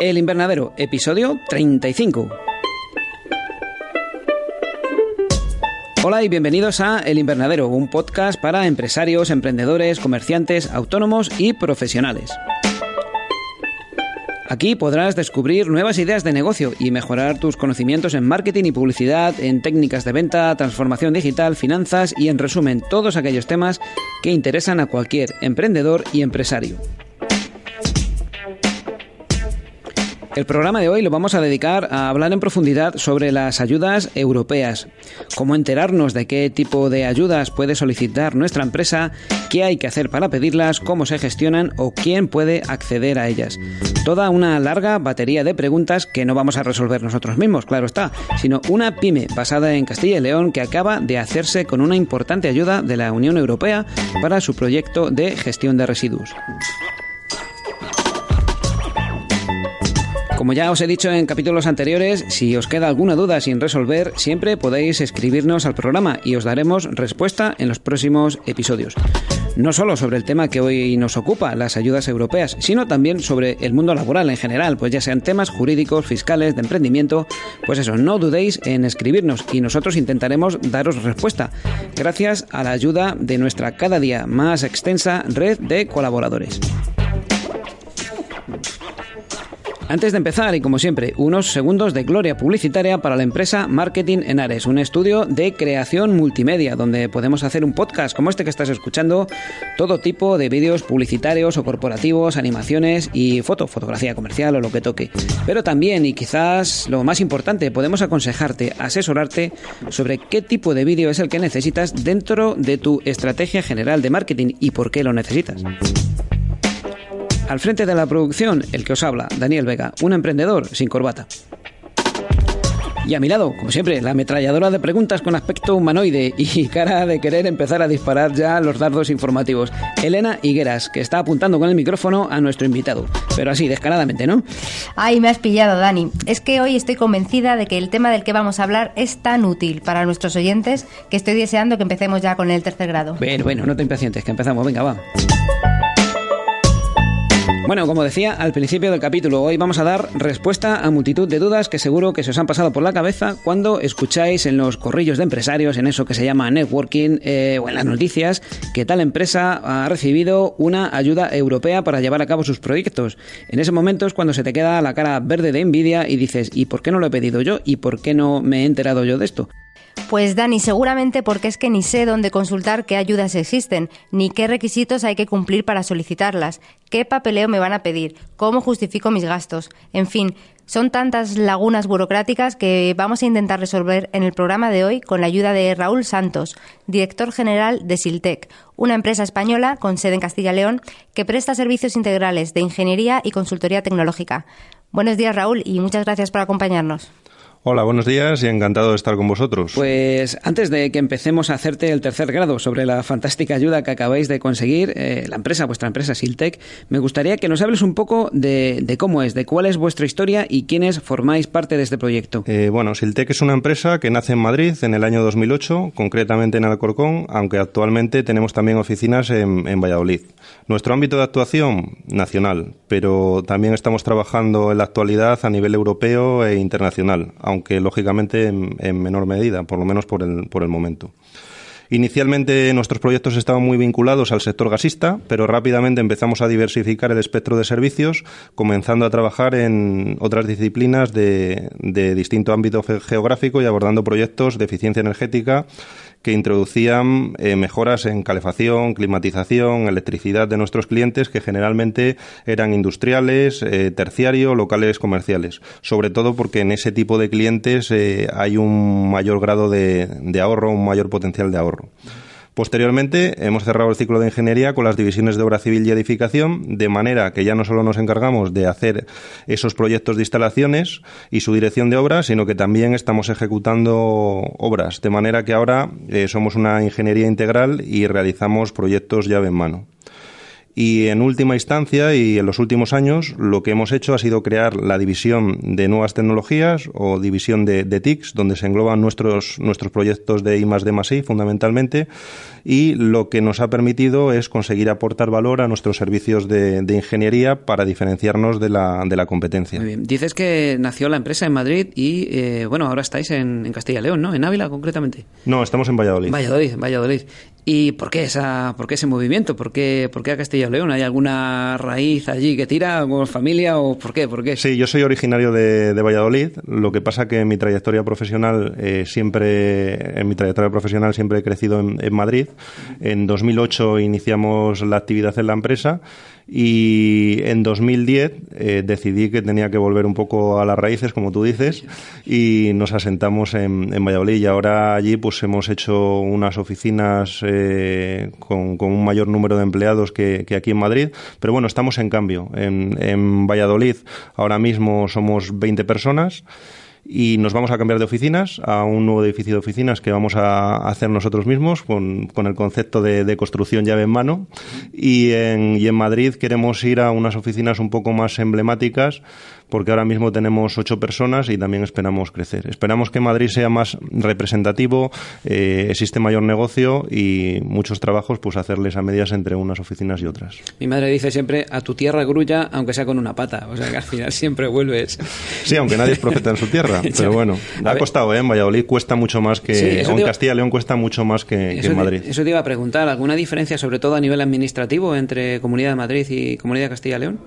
El Invernadero, episodio 35. Hola y bienvenidos a El Invernadero, un podcast para empresarios, emprendedores, comerciantes, autónomos y profesionales. Aquí podrás descubrir nuevas ideas de negocio y mejorar tus conocimientos en marketing y publicidad, en técnicas de venta, transformación digital, finanzas y en resumen todos aquellos temas que interesan a cualquier emprendedor y empresario. El programa de hoy lo vamos a dedicar a hablar en profundidad sobre las ayudas europeas, cómo enterarnos de qué tipo de ayudas puede solicitar nuestra empresa, qué hay que hacer para pedirlas, cómo se gestionan o quién puede acceder a ellas. Toda una larga batería de preguntas que no vamos a resolver nosotros mismos, claro está, sino una pyme basada en Castilla y León que acaba de hacerse con una importante ayuda de la Unión Europea para su proyecto de gestión de residuos. Como ya os he dicho en capítulos anteriores, si os queda alguna duda sin resolver, siempre podéis escribirnos al programa y os daremos respuesta en los próximos episodios. No solo sobre el tema que hoy nos ocupa, las ayudas europeas, sino también sobre el mundo laboral en general, pues ya sean temas jurídicos, fiscales, de emprendimiento, pues eso, no dudéis en escribirnos y nosotros intentaremos daros respuesta, gracias a la ayuda de nuestra cada día más extensa red de colaboradores. Antes de empezar, y como siempre, unos segundos de gloria publicitaria para la empresa Marketing en Ares, un estudio de creación multimedia donde podemos hacer un podcast como este que estás escuchando, todo tipo de vídeos publicitarios o corporativos, animaciones y foto, fotografía comercial o lo que toque. Pero también, y quizás lo más importante, podemos aconsejarte, asesorarte sobre qué tipo de vídeo es el que necesitas dentro de tu estrategia general de marketing y por qué lo necesitas. Al frente de la producción, el que os habla, Daniel Vega, un emprendedor sin corbata. Y a mi lado, como siempre, la ametralladora de preguntas con aspecto humanoide y cara de querer empezar a disparar ya los dardos informativos. Elena Higueras, que está apuntando con el micrófono a nuestro invitado. Pero así, descaradamente, ¿no? Ay, me has pillado, Dani. Es que hoy estoy convencida de que el tema del que vamos a hablar es tan útil para nuestros oyentes que estoy deseando que empecemos ya con el tercer grado. Bueno, bueno, no te impacientes, que empezamos. Venga, va. Bueno, como decía al principio del capítulo, hoy vamos a dar respuesta a multitud de dudas que seguro que se os han pasado por la cabeza cuando escucháis en los corrillos de empresarios, en eso que se llama networking eh, o en las noticias, que tal empresa ha recibido una ayuda europea para llevar a cabo sus proyectos. En ese momento es cuando se te queda la cara verde de envidia y dices, ¿y por qué no lo he pedido yo? ¿Y por qué no me he enterado yo de esto? Pues Dani, seguramente porque es que ni sé dónde consultar qué ayudas existen, ni qué requisitos hay que cumplir para solicitarlas, qué papeleo me van a pedir, cómo justifico mis gastos, en fin, son tantas lagunas burocráticas que vamos a intentar resolver en el programa de hoy con la ayuda de Raúl Santos, director general de Siltec, una empresa española con sede en Castilla y León que presta servicios integrales de ingeniería y consultoría tecnológica. Buenos días, Raúl, y muchas gracias por acompañarnos. Hola, buenos días y encantado de estar con vosotros. Pues antes de que empecemos a hacerte el tercer grado sobre la fantástica ayuda que acabáis de conseguir, eh, la empresa, vuestra empresa Siltec, me gustaría que nos hables un poco de, cómo es, de cuál es vuestra historia y quiénes formáis parte de este proyecto. Eh, bueno, Siltec es una empresa que nace en Madrid en el año 2008, concretamente en Alcorcón, aunque actualmente tenemos también oficinas en, en Valladolid. Nuestro ámbito de actuación, nacional, pero también estamos trabajando en la actualidad a nivel europeo e internacional aunque lógicamente en, menor medida, por lo menos por el, por el momento. Inicialmente nuestros proyectos estaban muy vinculados al sector gasista, pero rápidamente empezamos a diversificar el espectro de servicios, comenzando a trabajar en otras disciplinas de, de distinto ámbito geográfico y abordando proyectos de eficiencia energética que introducían eh, mejoras en calefacción, climatización, electricidad de nuestros clientes que generalmente eran industriales, eh, terciario, locales comerciales. Sobre todo porque en ese tipo de clientes eh, hay un mayor grado de, de ahorro, un mayor potencial de ahorro. Posteriormente, hemos cerrado el ciclo de ingeniería con las divisiones de obra civil y edificación, de manera que ya no solo nos encargamos de hacer esos proyectos de instalaciones y su dirección de obra, sino que también estamos ejecutando obras, de manera que ahora eh, somos una ingeniería integral y realizamos proyectos llave en mano. Y en última instancia y en los últimos años, lo que hemos hecho ha sido crear la división de nuevas tecnologías o división de, TICs, donde se engloban nuestros, nuestros proyectos de I D I fundamentalmente. Y lo que nos ha permitido es conseguir aportar valor a nuestros servicios de, ingeniería para diferenciarnos de la, de la competencia. Muy bien. Dices que nació la empresa en Madrid y, eh, bueno, ahora estáis en, en Castilla y León, ¿no? En Ávila concretamente. No, estamos en Valladolid. Valladolid, Valladolid. ¿Y por qué, esa, por qué ese movimiento? ¿Por qué, por qué a Castilla y León? ¿Hay alguna raíz allí que tira familia o por qué? ¿Por qué? Sí, yo soy originario de, Valladolid. Lo que pasa que en mi trayectoria profesional eh, siempre, en mi trayectoria profesional siempre he crecido en, en Madrid. En 2008 iniciamos la actividad en la empresa y en 2010 eh, decidí que tenía que volver un poco a las raíces, como tú dices, y nos asentamos en, Valladolid. Y ahora allí pues hemos hecho unas oficinas eh, con, un mayor número de empleados que, aquí en Madrid. Pero bueno, estamos en cambio. En Valladolid ahora mismo somos 20 personas y nos vamos a cambiar de oficinas a un nuevo edificio de oficinas que vamos a hacer nosotros mismos con, con el concepto de, construcción llave en mano. Y en, y en Madrid queremos ir a unas oficinas un poco más emblemáticas porque ahora mismo tenemos ocho personas y también esperamos crecer. Esperamos que Madrid sea más representativo, eh, existe mayor negocio y muchos trabajos, pues hacerles a medias entre unas oficinas y otras. Mi madre dice siempre a tu tierra grulla, aunque sea con una pata, o sea que al final siempre vuelves. Sí, aunque nadie es profeta en su tierra, pero bueno, ha costado, ¿eh? En Valladolid cuesta mucho más que, en Castilla y León cuesta mucho más que, en Madrid. eso te iba a preguntar, ¿alguna diferencia sobre todo a nivel administrativo entre Comunidad de Madrid y Comunidad de Castilla y León?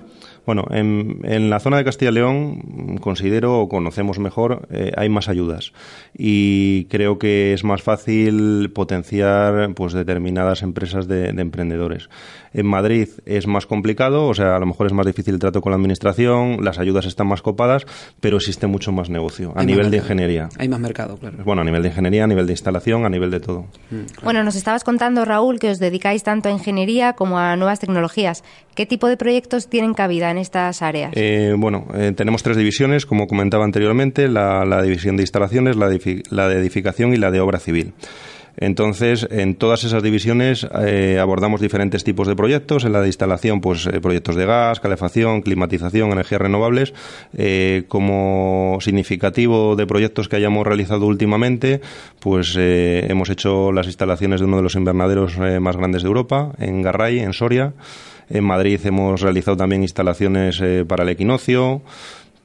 Bueno, en, en, la zona de Castilla y León considero o conocemos mejor, eh, hay más ayudas y creo que es más fácil potenciar pues determinadas empresas de, de, emprendedores. En Madrid es más complicado, o sea, a lo mejor es más difícil el trato con la administración, las ayudas están más copadas, pero existe mucho más negocio a nivel de ingeniería. Hay más mercado, claro. Bueno, a nivel de ingeniería, a nivel de instalación, a nivel de todo. Mm, bueno, nos estabas contando, Raúl, que os dedicáis tanto a ingeniería como a nuevas tecnologías. ¿Qué tipo de proyectos tienen cabida en estas áreas? Eh, bueno, eh, tenemos tres divisiones, como comentaba anteriormente, la, división de instalaciones, la de edificación y la de obra civil. Entonces, en todas esas divisiones eh, abordamos diferentes tipos de proyectos. En la de instalación, pues eh, proyectos de gas, calefacción, climatización, energías renovables. Eh, como significativo de proyectos que hayamos realizado últimamente, pues hemos hecho las instalaciones de uno de los invernaderos más grandes de Europa, en Garray, en Soria. En Madrid hemos realizado también instalaciones para el equinoccio,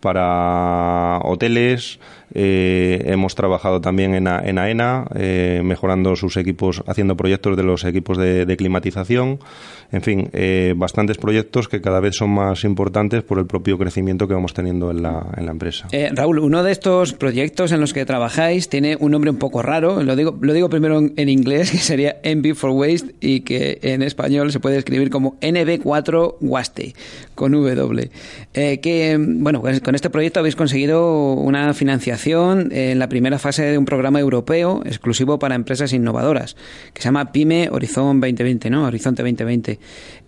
para hoteles, eh, hemos trabajado también en, en AENA, eh, mejorando sus equipos, haciendo proyectos de los equipos de, climatización. En fin, eh, bastantes proyectos que cada vez son más importantes por el propio crecimiento que vamos teniendo en la, en la empresa. Raúl, uno de estos proyectos en los que trabajáis tiene un nombre un poco raro. Lo digo, lo digo primero en, inglés, que sería NB for Waste, y que en español se puede escribir como NB4 Waste, con W. que, bueno, con este proyecto habéis conseguido una financiación en la primera fase de un programa europeo exclusivo para empresas innovadoras, que se llama PyME Horizon 2020, ¿no? Horizonte 2020.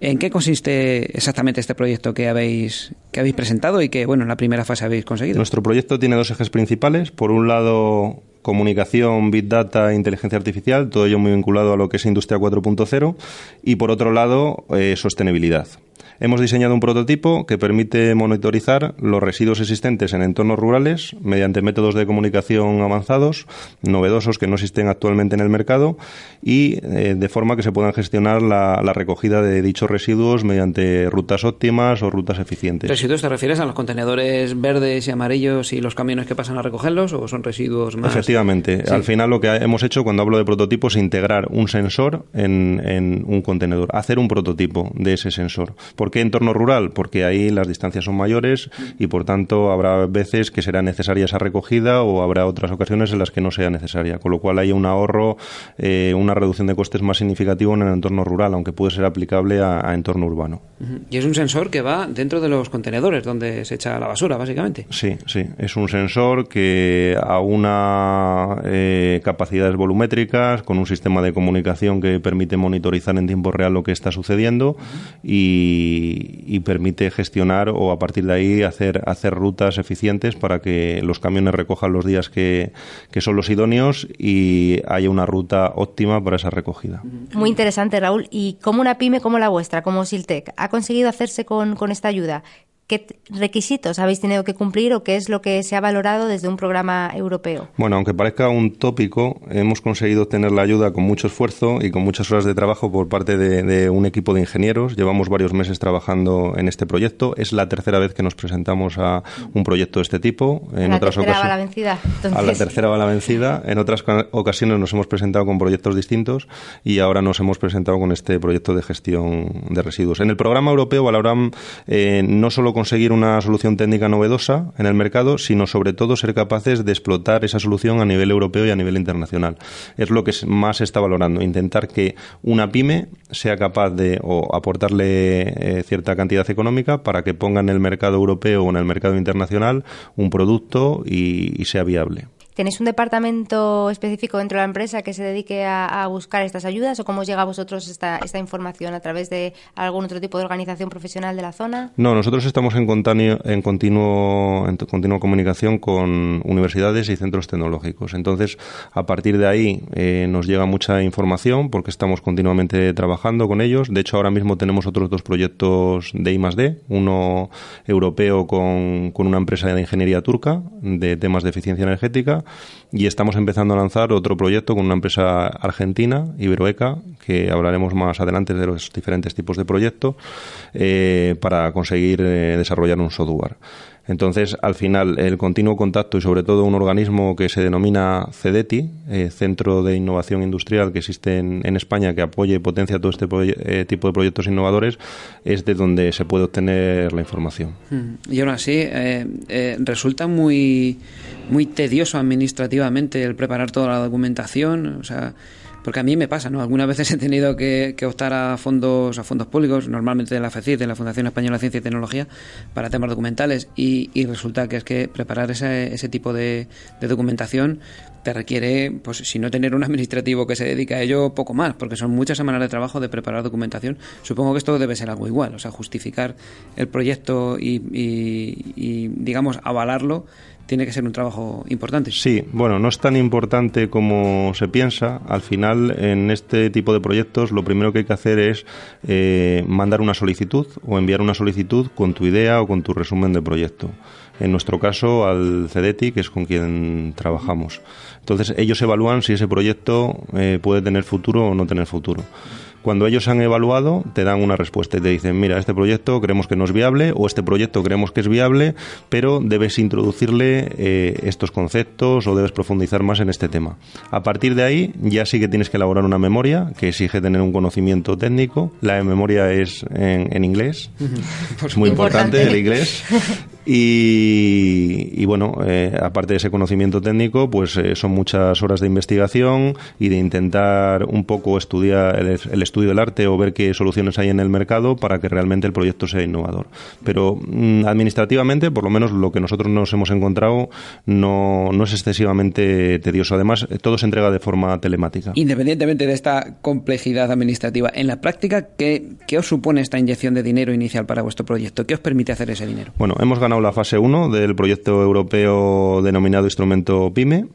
¿En qué consiste exactamente este proyecto que habéis, que habéis presentado y que, bueno, en la primera fase habéis conseguido? Nuestro proyecto tiene dos ejes principales. Por un lado, comunicación, big data, inteligencia artificial, todo ello muy vinculado a lo que es Industria 4.0 y por otro lado, eh, sostenibilidad. Hemos diseñado un prototipo que permite monitorizar los residuos existentes en entornos rurales mediante métodos de comunicación avanzados, novedosos que no existen actualmente en el mercado y eh, de forma que se puedan gestionar la, recogida de dichos residuos mediante rutas óptimas o rutas eficientes. ¿Residuos te refieres a los contenedores verdes y amarillos y los camiones que pasan a recogerlos o son residuos más? Efectivamente. Al final lo que hemos hecho cuando hablo de prototipo es integrar un sensor en, en un contenedor, hacer un prototipo de ese sensor. ¿Por qué entorno rural? Porque ahí las distancias son mayores y por tanto habrá veces que será necesaria esa recogida o habrá otras ocasiones en las que no sea necesaria, con lo cual hay un ahorro, eh, una reducción de costes más significativo en el entorno rural, aunque puede ser aplicable a, entorno urbano. Y es un sensor que va dentro de los contenedores donde se echa la basura, básicamente. Sí, sí, es un sensor que aúna eh, capacidades volumétricas con un sistema de comunicación que permite monitorizar en tiempo real lo que está sucediendo y y, permite gestionar o a partir de ahí hacer, hacer rutas eficientes para que los camiones recojan los días que, que son los idóneos y haya una ruta óptima para esa recogida. Muy interesante, Raúl. ¿Y cómo una pyme como la vuestra, como Siltec, ha conseguido hacerse con, con esta ayuda? ¿Qué requisitos habéis tenido que cumplir o qué es lo que se ha valorado desde un programa europeo? Bueno, aunque parezca un tópico, hemos conseguido tener la ayuda con mucho esfuerzo y con muchas horas de trabajo por parte de, un equipo de ingenieros. Llevamos varios meses trabajando en este proyecto. Es la tercera vez que nos presentamos a un proyecto de este tipo. En otras tercera va la vencida. A la tercera va la vencida. En otras ocasiones nos hemos presentado con proyectos distintos y ahora nos hemos presentado con este proyecto de gestión de residuos. En el programa europeo valoran eh, no solo conseguir una solución técnica novedosa en el mercado, sino sobre todo ser capaces de explotar esa solución a nivel europeo y a nivel internacional. Es lo que más se está valorando, intentar que una pyme sea capaz de o aportarle eh, cierta cantidad económica para que ponga en el mercado europeo o en el mercado internacional un producto y sea viable. ¿Tenéis un departamento específico dentro de la empresa que se dedique a, buscar estas ayudas o cómo llega a vosotros esta, información? ¿A través de algún otro tipo de organización profesional de la zona? No, nosotros estamos en, en, continuo, continua comunicación con universidades y centros tecnológicos. Entonces, a partir de ahí eh, nos llega mucha información porque estamos continuamente trabajando con ellos. De hecho, ahora mismo tenemos otros dos proyectos de I+.D., uno europeo con, con una empresa de ingeniería turca de temas de eficiencia energética y estamos empezando a lanzar otro proyecto con una empresa argentina, Iberoeca, que hablaremos más adelante de los diferentes tipos de proyectos, eh, para conseguir eh, desarrollar un software. Entonces, al final, el continuo contacto y sobre todo un organismo que se denomina CEDETI, eh, Centro de Innovación Industrial que existe en, España, que apoya y potencia todo este tipo de proyectos innovadores, es de donde se puede obtener la información. Mm. Y aún así, resulta muy muy tedioso administrativamente el preparar toda la documentación, o sea, porque a mí me pasa, ¿no? Algunas veces he tenido que, optar a fondos a fondos públicos, normalmente de la FECIT, de la Fundación Española de Ciencia y Tecnología, para temas documentales y, resulta que es que preparar ese, ese tipo de, documentación te requiere, pues si no tener un administrativo que se dedica a ello, poco más, porque son muchas semanas de trabajo de preparar documentación. Supongo que esto debe ser algo igual, o sea, justificar el proyecto y, y digamos, avalarlo tiene que ser un trabajo importante. Sí, bueno, no es tan importante como se piensa. Al final, en este tipo de proyectos, lo primero que hay que hacer es eh, mandar una solicitud o enviar una solicitud con tu idea o con tu resumen de proyecto. En nuestro caso, al CEDETI, que es con quien trabajamos. Entonces, ellos evalúan si ese proyecto eh, puede tener futuro o no tener futuro. Cuando ellos han evaluado, te dan una respuesta y te dicen, mira, este proyecto creemos que no es viable o este proyecto creemos que es viable, pero debes introducirle eh, estos conceptos o debes profundizar más en este tema. A partir de ahí, ya sí que tienes que elaborar una memoria que exige tener un conocimiento técnico. La memoria es en, inglés, es muy importante el inglés. Y, bueno, eh, aparte de ese conocimiento técnico, pues eh, son muchas horas de investigación y de intentar un poco estudiar el, estudio del arte o ver qué soluciones hay en el mercado para que realmente el proyecto sea innovador. Pero mm, administrativamente, por lo menos lo que nosotros nos hemos encontrado, no, no es excesivamente tedioso. Además, todo se entrega de forma telemática. Independientemente de esta complejidad administrativa, en la práctica, ¿qué, qué os supone esta inyección de dinero inicial para vuestro proyecto? ¿Qué os permite hacer ese dinero? Bueno, hemos ganado la fase 1 del proyecto europeo denominado Instrumento PYME,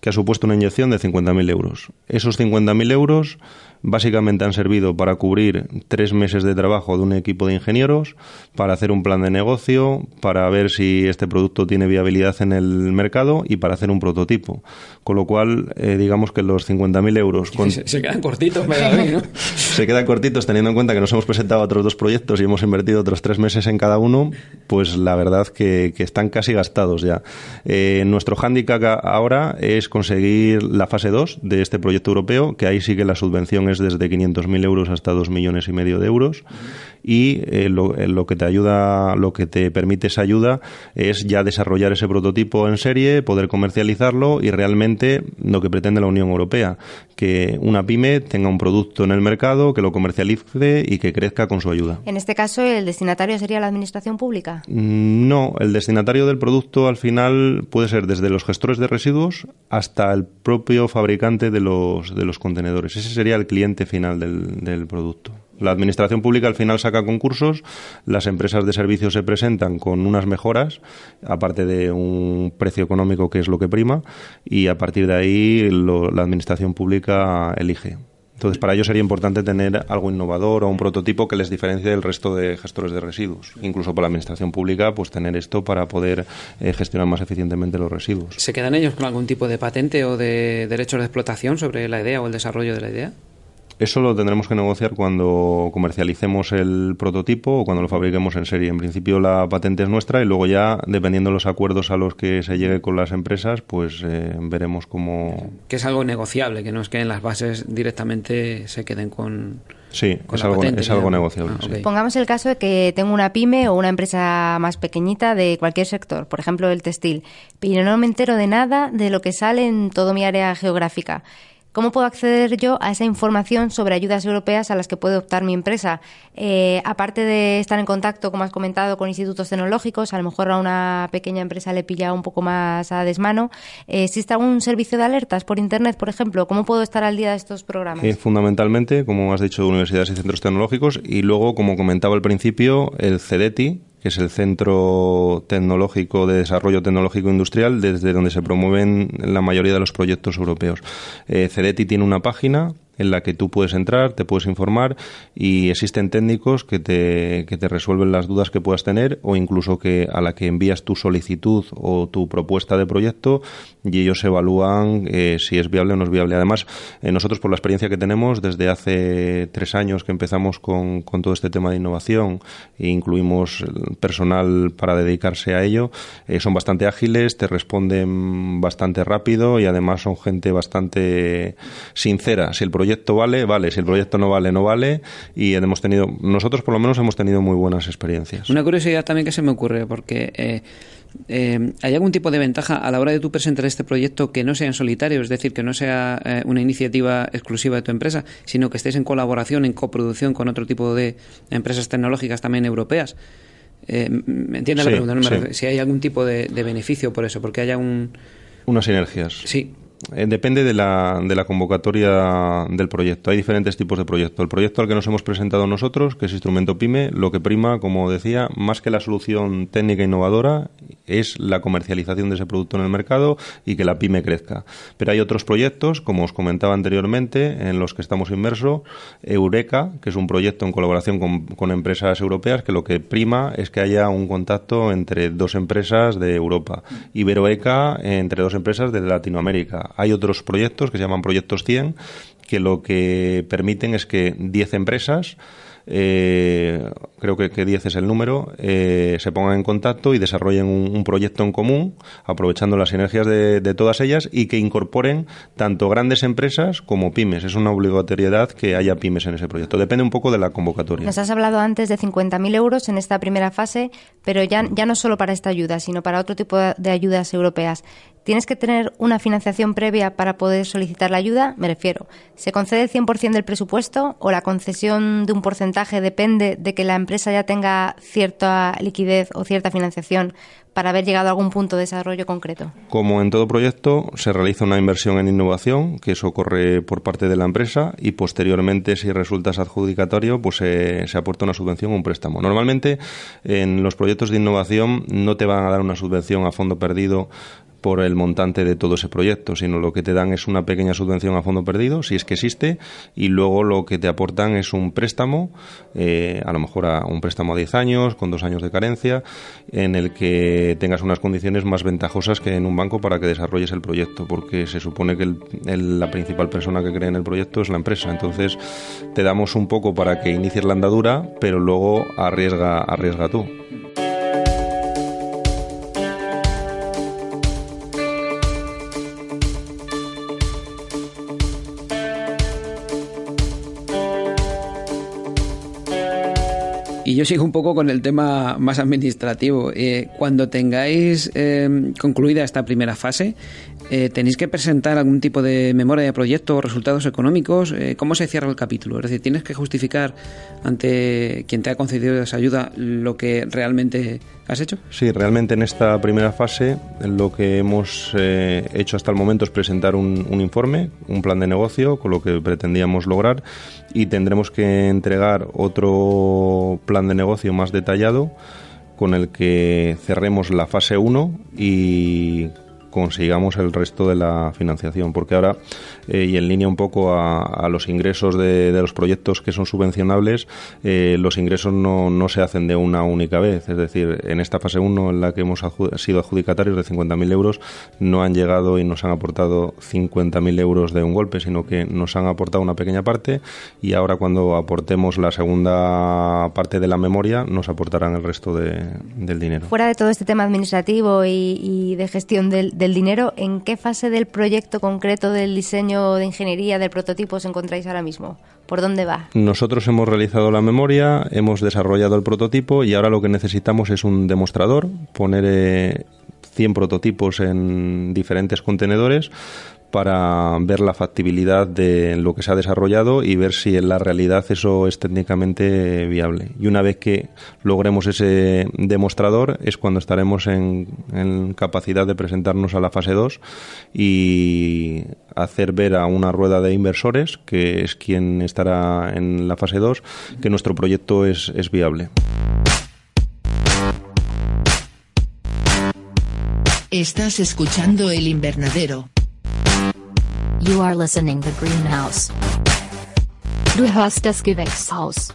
que ha supuesto una inyección de 50.000 euros. Esos 50.000 euros básicamente han servido para cubrir tres meses de trabajo de un equipo de ingenieros, para hacer un plan de negocio, para ver si este producto tiene viabilidad en el mercado y para hacer un prototipo. Con lo cual, eh, digamos que los 50.000 euros... Se, quedan cortitos, ¿no? se quedan cortitos teniendo en cuenta que nos hemos presentado a otros dos proyectos y hemos invertido otros tres meses en cada uno, pues la verdad que, están casi gastados ya. Eh, nuestro hándicap ahora es conseguir la fase 2 de este proyecto europeo, que ahí sí que la subvención es desde 500.000 euros hasta 2 millones y medio de euros y eh, lo, eh, lo, que te ayuda, lo que te permite esa ayuda es ya desarrollar ese prototipo en serie, poder comercializarlo y realmente lo que pretende la Unión Europea, que una pyme tenga un producto en el mercado, que lo comercialice y que crezca con su ayuda. En este caso, ¿el destinatario sería la administración pública? Mm, no, el destinatario del producto al final puede ser desde los gestores de residuos hasta el propio fabricante de los, de los contenedores. Ese sería el cliente final del, producto. La administración pública al final saca concursos, las empresas de servicios se presentan con unas mejoras, aparte de un precio económico que es lo que prima, y a partir de ahí la administración pública elige. Entonces, para ello sería importante tener algo innovador o un prototipo que les diferencie del resto de gestores de residuos. Incluso para la administración pública, pues tener esto para poder eh, gestionar más eficientemente los residuos. ¿Se quedan ellos con algún tipo de patente o de derechos de explotación sobre la idea o el desarrollo de la idea? Eso lo tendremos que negociar cuando comercialicemos el prototipo o cuando lo fabriquemos en serie. En principio la patente es nuestra y luego ya, dependiendo de los acuerdos a los que se llegue con las empresas, pues eh, veremos cómo... Que es algo negociable, que no es que en las bases directamente se queden con... Sí, es, algo, es algo negociable. Ah, Pongamos el caso de que tengo una pyme o una empresa más pequeñita de cualquier sector, por ejemplo el textil, pero no me entero de nada de lo que sale en todo mi área geográfica. ¿Cómo puedo acceder yo a esa información sobre ayudas europeas a las que puede optar mi empresa? Eh, aparte de estar en contacto, como has comentado, con institutos tecnológicos, a lo mejor a una pequeña empresa le pilla un poco más a desmano. Eh, ¿Existe algún servicio de alertas por Internet, por ejemplo? ¿Cómo puedo estar al día de estos programas? fundamentalmente, como has dicho, universidades y centros tecnológicos y luego, como comentaba al principio, el CEDETI, que es el Centro Tecnológico de Desarrollo Tecnológico Industrial, desde donde se promueven la mayoría de los proyectos europeos. Eh, tiene una página en la que tú puedes entrar, te puedes informar y existen técnicos que te, que te resuelven las dudas que puedas tener o incluso que a la que envías tu solicitud o tu propuesta de proyecto y ellos evalúan eh, si es viable o no es viable. Además, eh, nosotros por la experiencia que tenemos desde hace tres años que empezamos con, con todo este tema de innovación e incluimos personal para dedicarse a ello, eh, son bastante ágiles, te responden bastante rápido y además son gente bastante sincera. Si el proyecto vale, vale. Si el proyecto no vale, no vale. Y hemos tenido, nosotros por lo menos hemos tenido muy buenas experiencias. Una curiosidad también que se me ocurre, porque eh, eh, ¿hay algún tipo de ventaja a la hora de tú presentar este proyecto que no sea en solitario, es decir, que no sea eh, una iniciativa exclusiva de tu empresa, sino que estés en colaboración, en coproducción con otro tipo de empresas tecnológicas también europeas? ¿Me entiendes la pregunta? si hay algún tipo de, de, beneficio por eso, porque haya un... Unas sinergias. Sí. Eh, depende de la, de la convocatoria del proyecto. Hay diferentes tipos de proyectos. El proyecto al que nos hemos presentado nosotros, que es Instrumento PYME, lo que prima, como decía, más que la solución técnica innovadora, es la comercialización de ese producto en el mercado y que la PYME crezca. Pero hay otros proyectos, como os comentaba anteriormente, en los que estamos inmersos. Eureka, que es un proyecto en colaboración con, con empresas europeas, que lo que prima es que haya un contacto entre dos empresas de Europa. Iberoeca entre dos empresas de Latinoamérica hay otros proyectos que se llaman proyectos 100 que lo que permiten es que 10 empresas eh, creo que, que, 10 es el número, eh, se pongan en contacto y desarrollen un, proyecto en común, aprovechando las sinergias de, todas ellas y que incorporen tanto grandes empresas como pymes. Es una obligatoriedad que haya pymes en ese proyecto. Depende un poco de la convocatoria. Nos has hablado antes de 50.000 euros en esta primera fase, pero ya, ya no solo para esta ayuda, sino para otro tipo de ayudas europeas. ¿Tienes que tener una financiación previa para poder solicitar la ayuda? Me refiero, ¿se concede el 100% del presupuesto o la concesión de un porcentaje depende de que la empresa ya tenga cierta liquidez o cierta financiación para haber llegado a algún punto de desarrollo concreto? Como en todo proyecto, se realiza una inversión en innovación, que eso corre por parte de la empresa, y posteriormente, si resulta adjudicatorio, pues se aporta una subvención o un préstamo. Normalmente, en los proyectos de innovación no te van a dar una subvención a fondo perdido por el montante de todo ese proyecto, sino lo que te dan es una pequeña subvención a fondo perdido, si es que existe, y luego lo que te aportan es un préstamo, eh, a lo mejor a un préstamo a 10 años, con dos años de carencia, en el que tengas unas condiciones más ventajosas que en un banco para que desarrolles el proyecto, porque se supone que la principal persona que cree en el proyecto es la empresa. Entonces, te damos un poco para que inicies la andadura, pero luego arriesga, arriesga tú. Y yo sigo un poco con el tema más administrativo. Eh, cuando tengáis em, concluida esta primera fase, eh, ¿tenéis que presentar algún tipo de memoria de proyecto o resultados económicos? Eh, ¿Cómo se cierra el capítulo? Es decir, ¿tienes que justificar ante quien te ha concedido esa ayuda lo que realmente has hecho? Sí, realmente en esta primera fase lo que hemos eh, hecho hasta el momento es presentar un, un informe, un plan de negocio con lo que pretendíamos lograr y tendremos que entregar otro plan de negocio más detallado con el que cerremos la fase 1 y consigamos el resto de la financiación, porque ahora, eh, y en línea un poco a, los ingresos de, los proyectos que son subvencionables, eh, los ingresos no, no, se hacen de una única vez, es decir, en esta fase 1 en la que hemos sido adjudicatarios de 50.000 euros, no han llegado y nos han aportado 50.000 euros de un golpe, sino que nos han aportado una pequeña parte y ahora cuando aportemos la segunda parte de la memoria, nos aportarán el resto de, del dinero. Fuera de todo este tema administrativo y de gestión del, del dinero, ¿en qué fase del proyecto concreto del diseño de ingeniería del prototipo os encontráis ahora mismo? ¿Por dónde va? Nosotros hemos realizado la memoria, hemos desarrollado el prototipo y ahora lo que necesitamos es un demostrador, poner 100 eh, prototipos en diferentes contenedores para ver la factibilidad de lo que se ha desarrollado y ver si en la realidad eso es técnicamente viable. Y una vez que logremos ese demostrador es cuando estaremos en, capacidad de presentarnos a la fase 2 y hacer ver a una rueda de inversores, que es quien estará en la fase 2, que nuestro proyecto es, es viable. Estás escuchando el invernadero. You are listening the greenhouse. Du hörst das Gewächshaus.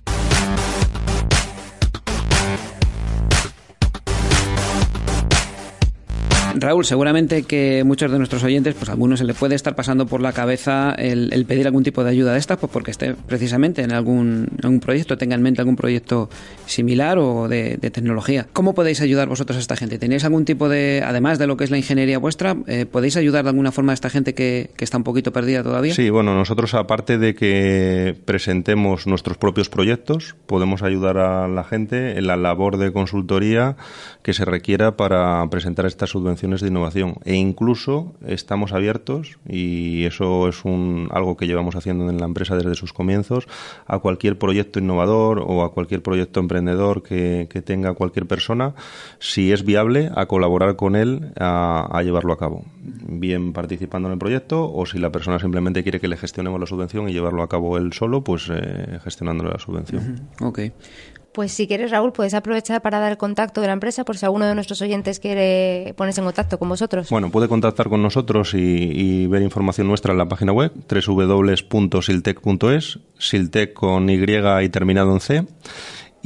Raúl, seguramente que muchos de nuestros oyentes, pues a algunos se le puede estar pasando por la cabeza el, pedir algún tipo de ayuda de estas, pues porque esté precisamente en algún, proyecto, tenga en mente algún proyecto similar o de, tecnología. ¿Cómo podéis ayudar vosotros a esta gente? ¿Tenéis algún tipo de, además de lo que es la ingeniería vuestra, eh, podéis ayudar de alguna forma a esta gente que, que está un poquito perdida todavía? Sí, bueno, nosotros aparte de que presentemos nuestros propios proyectos, podemos ayudar a la gente en la labor de consultoría que se requiera para presentar estas de innovación. E incluso estamos abiertos y eso es un, algo que llevamos haciendo en la empresa desde sus comienzos a cualquier proyecto innovador o a cualquier proyecto emprendedor que, tenga cualquier persona si es viable a colaborar con él a, llevarlo a cabo. Bien participando en el proyecto o si la persona simplemente quiere que le gestionemos la subvención y llevarlo a cabo él solo pues eh, gestionándole la subvención. Ok. Pues si quieres, Raúl, puedes aprovechar para dar el contacto de la empresa por si alguno de nuestros oyentes quiere ponerse en contacto con vosotros. Bueno, puede contactar con nosotros y, ver información nuestra en la página web www.siltec.es, siltec con Y y terminado en C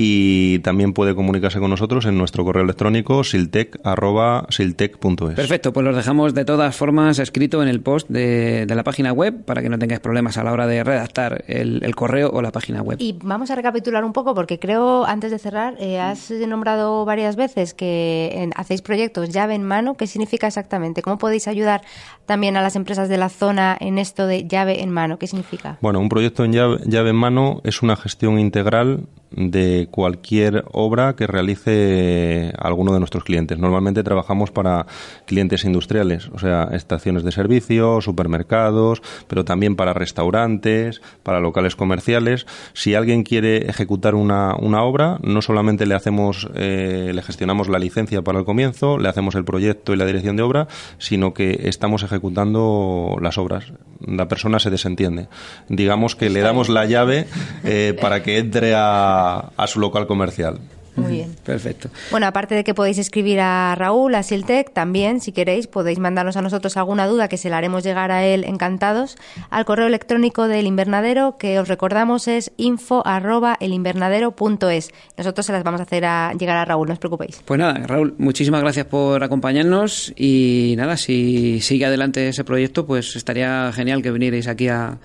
y también puede comunicarse con nosotros en nuestro correo electrónico siltec.siltec.es. Perfecto, pues los dejamos de todas formas escrito en el post de, la página web para que no tengáis problemas a la hora de redactar el, correo o la página web. Y vamos a recapitular un poco porque creo, antes de cerrar, eh, has nombrado varias veces que hacéis proyectos llave en mano. ¿Qué significa exactamente? ¿Cómo podéis ayudar también a las empresas de la zona en esto de llave en mano? ¿Qué significa? Bueno, un proyecto en llave, llave en mano es una gestión integral de cualquier obra que realice alguno de nuestros clientes. Normalmente trabajamos para clientes industriales, o sea, estaciones de servicio, supermercados, pero también para restaurantes, para locales comerciales. Si alguien quiere ejecutar una, una obra, no solamente le hacemos, eh, le gestionamos la licencia para el comienzo, le hacemos el proyecto y la dirección de obra, sino que estamos ejecutando las obras. La persona se desentiende. Digamos que le damos la llave eh, para que entre a, a su local comercial. Muy bien. Perfecto. Bueno, aparte de que podéis escribir a Raúl, a Siltec, también, si queréis, podéis mandarnos a nosotros alguna duda que se la haremos llegar a él encantados al correo electrónico del invernadero que os recordamos es info arroba elinvernadero.es. Nosotros se las vamos a hacer a llegar a Raúl, no os preocupéis. Pues nada, Raúl, muchísimas gracias por acompañarnos y nada, si sigue adelante ese proyecto, pues estaría genial que vinierais aquí a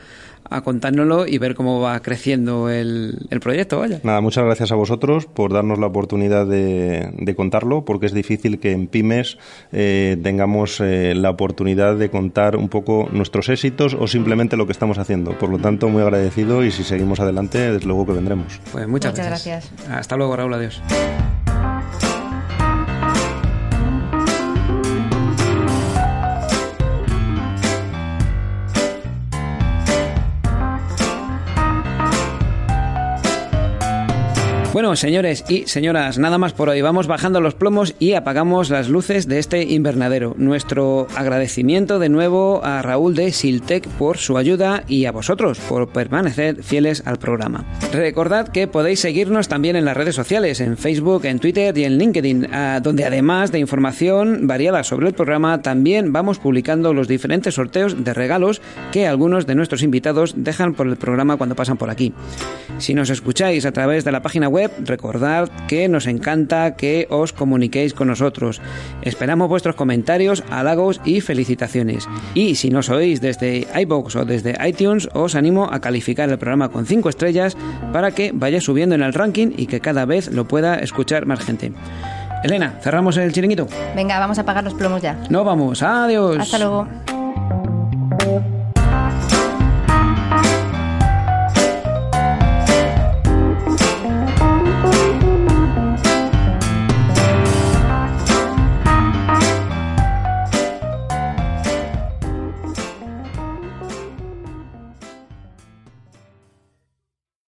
a contárnoslo y ver cómo va creciendo el, proyecto. Vaya. Nada, muchas gracias a vosotros por darnos la oportunidad de, contarlo, porque es difícil que en pymes eh, tengamos eh, la oportunidad de contar un poco nuestros éxitos o simplemente lo que estamos haciendo. Por lo tanto, muy agradecido y si seguimos adelante, desde luego que vendremos. Pues muchas, gracias. Hasta luego, Raúl. Adiós. Bueno, señores y señoras, nada más por hoy. Vamos bajando los plomos y apagamos las luces de este invernadero. Nuestro agradecimiento de nuevo a Raúl de Siltec por su ayuda y a vosotros por permanecer fieles al programa. Recordad que podéis seguirnos también en las redes sociales, en Facebook, en Twitter y en LinkedIn, donde además de información variada sobre el programa, también vamos publicando los diferentes sorteos de regalos que algunos de nuestros invitados dejan por el programa cuando pasan por aquí. Si nos escucháis a través de la página web, recordad que nos encanta que os comuniquéis con nosotros. Esperamos vuestros comentarios, halagos y felicitaciones. Y si nos oís desde iBox o desde iTunes, os animo a calificar el programa con 5 estrellas para que vaya subiendo en el ranking y que cada vez lo pueda escuchar más gente. Elena, cerramos el chiringuito. Venga, vamos a apagar los plomos ya. No vamos, adiós. Hasta luego.